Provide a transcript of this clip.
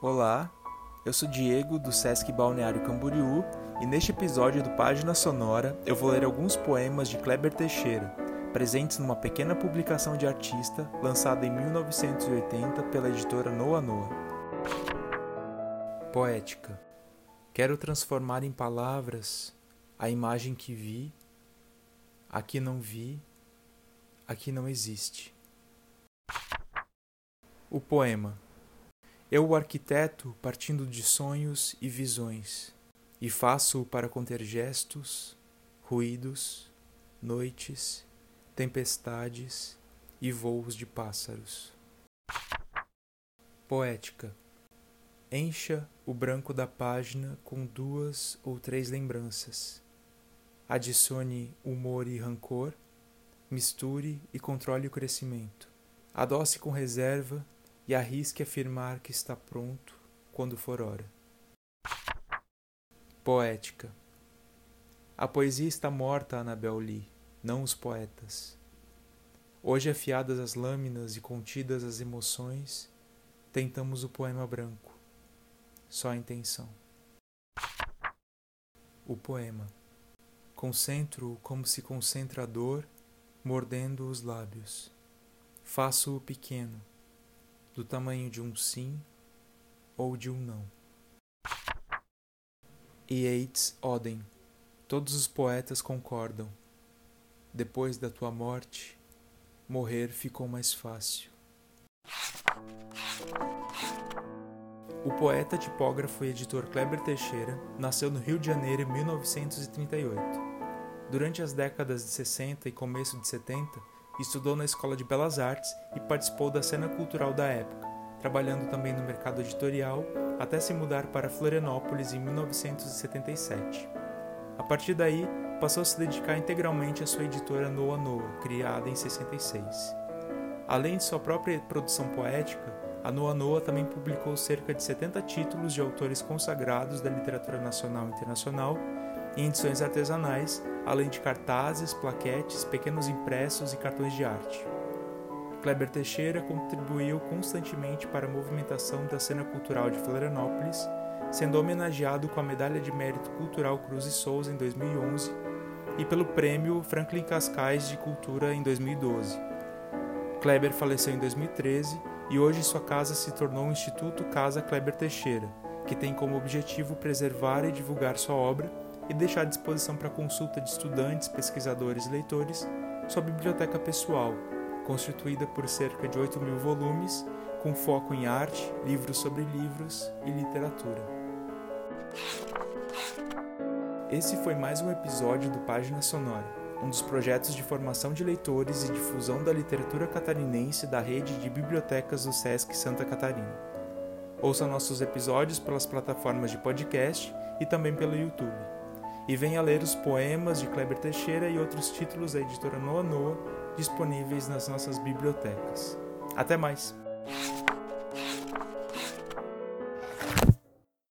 Olá, eu sou Diego do Sesc Balneário Camboriú e neste episódio do Página Sonora eu vou ler alguns poemas de Kleber Teixeira, presentes numa pequena publicação de artista lançada em 1980 pela editora Noa Noa. Poética. Quero transformar em palavras a imagem que vi, a que não vi, a que não existe. O poema. Eu o arquiteto partindo de sonhos e visões, e faço-o para conter gestos, ruídos, noites, tempestades e voos de pássaros. Poética. Encha o branco da página com duas ou três lembranças. Adicione humor e rancor, misture e controle o crescimento. Adoce com reserva e arrisque afirmar que está pronto quando for hora. Poética. A poesia está morta, Anabel Lee, não os poetas. Hoje, afiadas as lâminas e contidas as emoções, tentamos o poema branco. Só a intenção. O poema. Concentro-o como se concentra a dor, mordendo os lábios. Faço-o pequeno, do tamanho de um sim ou de um não. Yeats Oden. Todos os poetas concordam. Depois da tua morte, morrer ficou mais fácil. O poeta, tipógrafo e editor Kleber Teixeira nasceu no Rio de Janeiro em 1938. Durante as décadas de 60 e começo de 70, estudou na Escola de Belas Artes e participou da cena cultural da época, trabalhando também no mercado editorial até se mudar para Florianópolis em 1977. A partir daí, passou a se dedicar integralmente à sua editora Noa Noa, criada em 66. Além de sua própria produção poética, a Noa Noa também publicou cerca de 70 títulos de autores consagrados da literatura nacional e internacional em edições artesanais, além de cartazes, plaquetes, pequenos impressos e cartões de arte. Kleber Teixeira contribuiu constantemente para a movimentação da cena cultural de Florianópolis, sendo homenageado com a Medalha de Mérito Cultural Cruz e Souza em 2011 e pelo Prêmio Franklin Cascais de Cultura em 2012. Kleber faleceu em 2013 e hoje sua casa se tornou o Instituto Casa Kleber Teixeira, que tem como objetivo preservar e divulgar sua obra e deixar à disposição para consulta de estudantes, pesquisadores e leitores sua biblioteca pessoal, constituída por cerca de 8 mil volumes, com foco em arte, livros sobre livros e literatura. Esse foi mais um episódio do Página Sonora, um dos projetos de formação de leitores e difusão da literatura catarinense da rede de bibliotecas do SESC Santa Catarina. Ouça nossos episódios pelas plataformas de podcast e também pelo YouTube e venha ler os poemas de Kleber Teixeira e outros títulos da editora Noa Noa disponíveis nas nossas bibliotecas. Até mais!